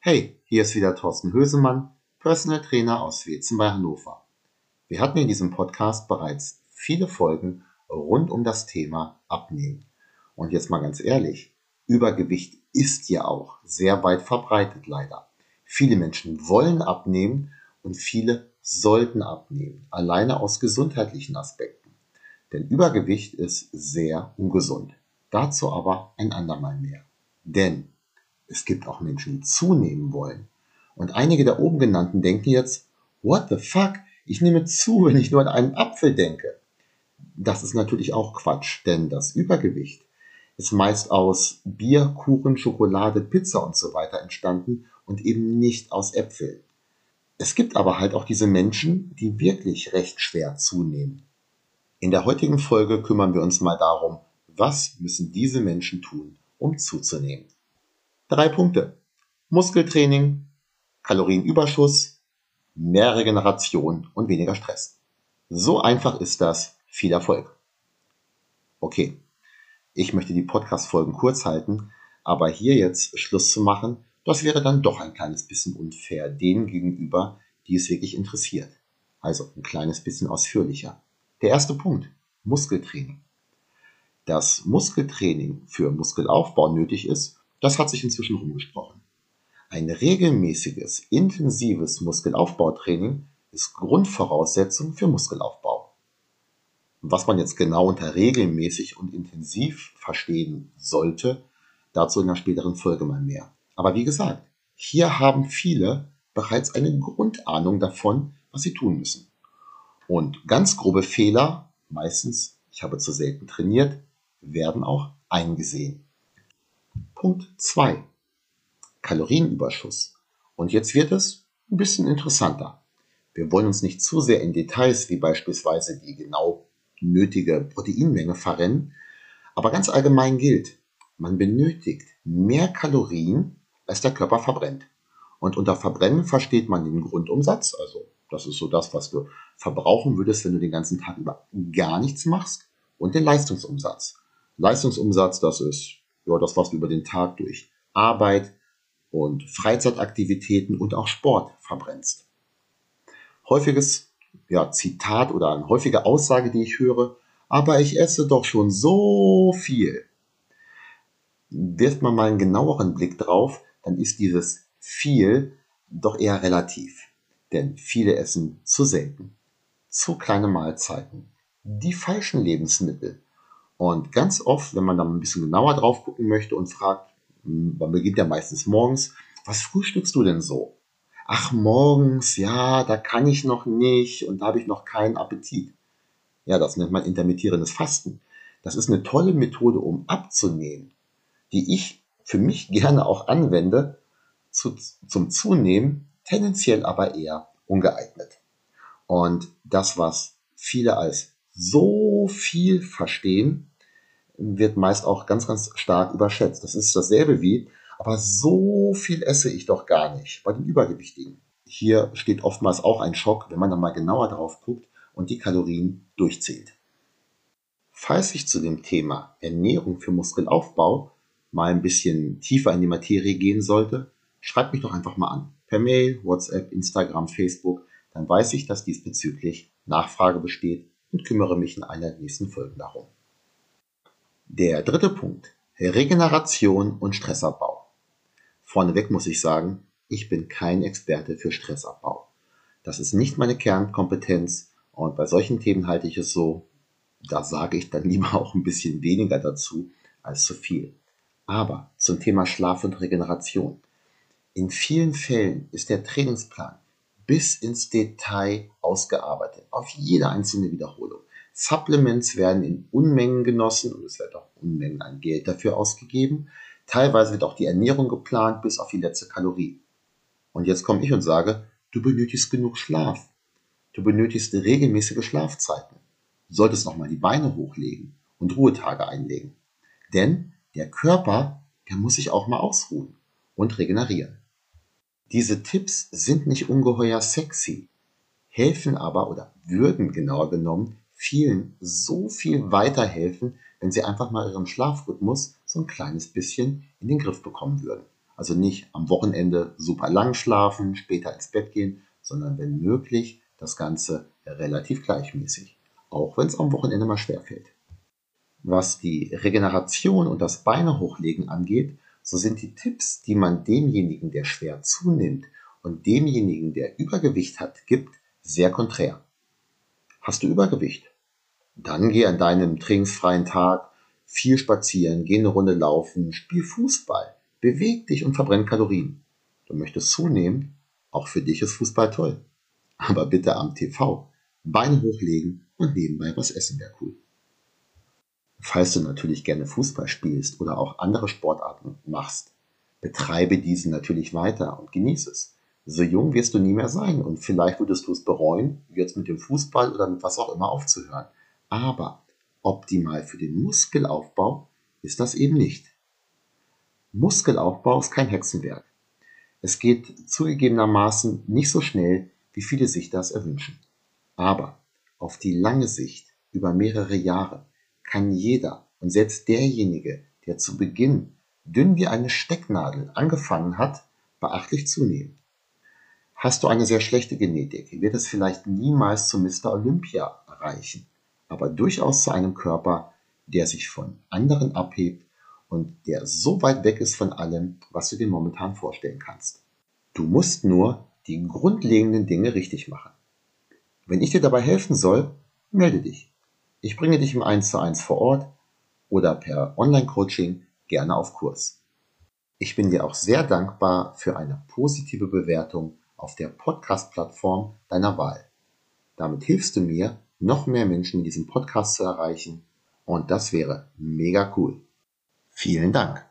Hey, hier ist wieder Thorsten Hösemann, Personal Trainer aus Wetzen bei Hannover. Wir hatten in diesem Podcast bereits viele Folgen rund um das Thema Abnehmen. Und jetzt mal ganz ehrlich, Übergewicht ist ja auch sehr weit verbreitet leider. Viele Menschen wollen abnehmen und viele sollten abnehmen, alleine aus gesundheitlichen Aspekten. Denn Übergewicht ist sehr ungesund. Dazu aber ein andermal mehr. Denn es gibt auch Menschen, die zunehmen wollen. Und einige der oben genannten denken jetzt, what the fuck? Ich nehme zu, wenn ich nur an einen Apfel denke. Das ist natürlich auch Quatsch, denn das Übergewicht ist meist aus Bier, Kuchen, Schokolade, Pizza und so weiter entstanden und eben nicht aus Äpfeln. Es gibt aber halt auch diese Menschen, die wirklich recht schwer zunehmen. In der heutigen Folge kümmern wir uns mal darum, was müssen diese Menschen tun, um zuzunehmen. Drei Punkte. Muskeltraining, Kalorienüberschuss, mehr Regeneration und weniger Stress. So einfach ist das. Viel Erfolg. Okay, ich möchte die Podcast-Folgen kurz halten, aber hier jetzt Schluss zu machen, das wäre dann doch ein kleines bisschen unfair denen gegenüber, die es wirklich interessiert. Also ein kleines bisschen ausführlicher. Der erste Punkt, Muskeltraining. Dass Muskeltraining für Muskelaufbau nötig ist, das hat sich inzwischen rumgesprochen. Ein regelmäßiges, intensives Muskelaufbautraining ist Grundvoraussetzung für Muskelaufbau. Was man jetzt genau unter regelmäßig und intensiv verstehen sollte, dazu in einer späteren Folge mal mehr. Aber wie gesagt, hier haben viele bereits eine Grundahnung davon, was sie tun müssen. Und ganz grobe Fehler, meistens, ich habe zu selten trainiert, werden auch eingesehen. Punkt 2. Kalorienüberschuss. Und jetzt wird es ein bisschen interessanter. Wir wollen uns nicht zu sehr in Details wie beispielsweise die genau nötige Proteinmenge verrennen, aber ganz allgemein gilt, man benötigt mehr Kalorien, als der Körper verbrennt. Und unter Verbrennen versteht man den Grundumsatz, also das ist so das, was du verbrauchen würdest, wenn du den ganzen Tag über gar nichts machst, und den Leistungsumsatz. Leistungsumsatz, das ist ja, das, was über den Tag durch Arbeit und Freizeitaktivitäten und auch Sport verbrennst. Häufiges ja, Zitat oder eine häufige Aussage, die ich höre, aber ich esse doch schon so viel. Wirft man mal einen genaueren Blick drauf, dann ist dieses viel doch eher relativ. Denn viele essen zu selten, zu kleine Mahlzeiten, die falschen Lebensmittel, und ganz oft, wenn man da ein bisschen genauer drauf gucken möchte und fragt, man beginnt ja meistens morgens, was frühstückst du denn so? Ach, morgens, ja, da kann ich noch nicht und da habe ich noch keinen Appetit. Ja, das nennt man intermittierendes Fasten. Das ist eine tolle Methode, um abzunehmen, die ich für mich gerne auch anwende, zu, zum Zunehmen, tendenziell aber eher ungeeignet. Und das, was viele als so viel verstehen, wird meist auch ganz, ganz stark überschätzt. Das ist dasselbe wie, aber so viel esse ich doch gar nicht bei den Übergewichtigen. Hier steht oftmals auch ein Schock, wenn man dann mal genauer drauf guckt und die Kalorien durchzählt. Falls ich zu dem Thema Ernährung für Muskelaufbau mal ein bisschen tiefer in die Materie gehen sollte, schreibt mich doch einfach mal an. Per Mail, WhatsApp, Instagram, Facebook. Dann weiß ich, dass diesbezüglich Nachfrage besteht und kümmere mich in einer der nächsten Folgen darum. Der dritte Punkt. Regeneration und Stressabbau. Vorneweg muss ich sagen, ich bin kein Experte für Stressabbau. Das ist nicht meine Kernkompetenz und bei solchen Themen halte ich es so, da sage ich dann lieber auch ein bisschen weniger dazu als zu viel. Aber zum Thema Schlaf und Regeneration. In vielen Fällen ist der Trainingsplan bis ins Detail ausgearbeitet, auf jede einzelne Wiederholung. Supplements werden in Unmengen genossen und es wird auch Unmengen an Geld dafür ausgegeben. Teilweise wird auch die Ernährung geplant bis auf die letzte Kalorie. Und jetzt komme ich und sage, du benötigst genug Schlaf. Du benötigst regelmäßige Schlafzeiten. Du solltest nochmal die Beine hochlegen und Ruhetage einlegen. Denn der Körper, der muss sich auch mal ausruhen und regenerieren. Diese Tipps sind nicht ungeheuer sexy, helfen aber oder würden genauer genommen vielen so viel weiterhelfen, wenn sie einfach mal ihren Schlafrhythmus so ein kleines bisschen in den Griff bekommen würden. Also nicht am Wochenende super lang schlafen, später ins Bett gehen, sondern wenn möglich das Ganze relativ gleichmäßig, auch wenn es am Wochenende mal schwer fällt. Was die Regeneration und das Beine hochlegen angeht, so sind die Tipps, die man demjenigen, der schwer zunimmt und demjenigen, der Übergewicht hat, gibt, sehr konträr. Hast du Übergewicht? Dann geh an deinem trainingsfreien Tag viel spazieren, geh eine Runde laufen, spiel Fußball. Beweg dich und verbrenn Kalorien. Du möchtest zunehmen, auch für dich ist Fußball toll. Aber bitte am TV. Beine hochlegen und nebenbei was essen wäre cool. Falls du natürlich gerne Fußball spielst oder auch andere Sportarten machst, betreibe diesen natürlich weiter und genieße es. So jung wirst du nie mehr sein und vielleicht würdest du es bereuen, jetzt mit dem Fußball oder mit was auch immer aufzuhören. Aber optimal für den Muskelaufbau ist das eben nicht. Muskelaufbau ist kein Hexenwerk. Es geht zugegebenermaßen nicht so schnell, wie viele sich das erwünschen. Aber auf die lange Sicht, über mehrere Jahre, kann jeder und selbst derjenige, der zu Beginn dünn wie eine Stecknadel angefangen hat, beachtlich zunehmen. Hast du eine sehr schlechte Genetik, wird es vielleicht niemals zu Mr. Olympia erreichen, aber durchaus zu einem Körper, der sich von anderen abhebt und der so weit weg ist von allem, was du dir momentan vorstellen kannst. Du musst nur die grundlegenden Dinge richtig machen. Wenn ich dir dabei helfen soll, melde dich. Ich bringe dich im 1 zu 1 vor Ort oder per Online-Coaching gerne auf Kurs. Ich bin dir auch sehr dankbar für eine positive Bewertung auf der Podcast-Plattform deiner Wahl. Damit hilfst du mir, noch mehr Menschen in diesem Podcast zu erreichen und das wäre mega cool. Vielen Dank.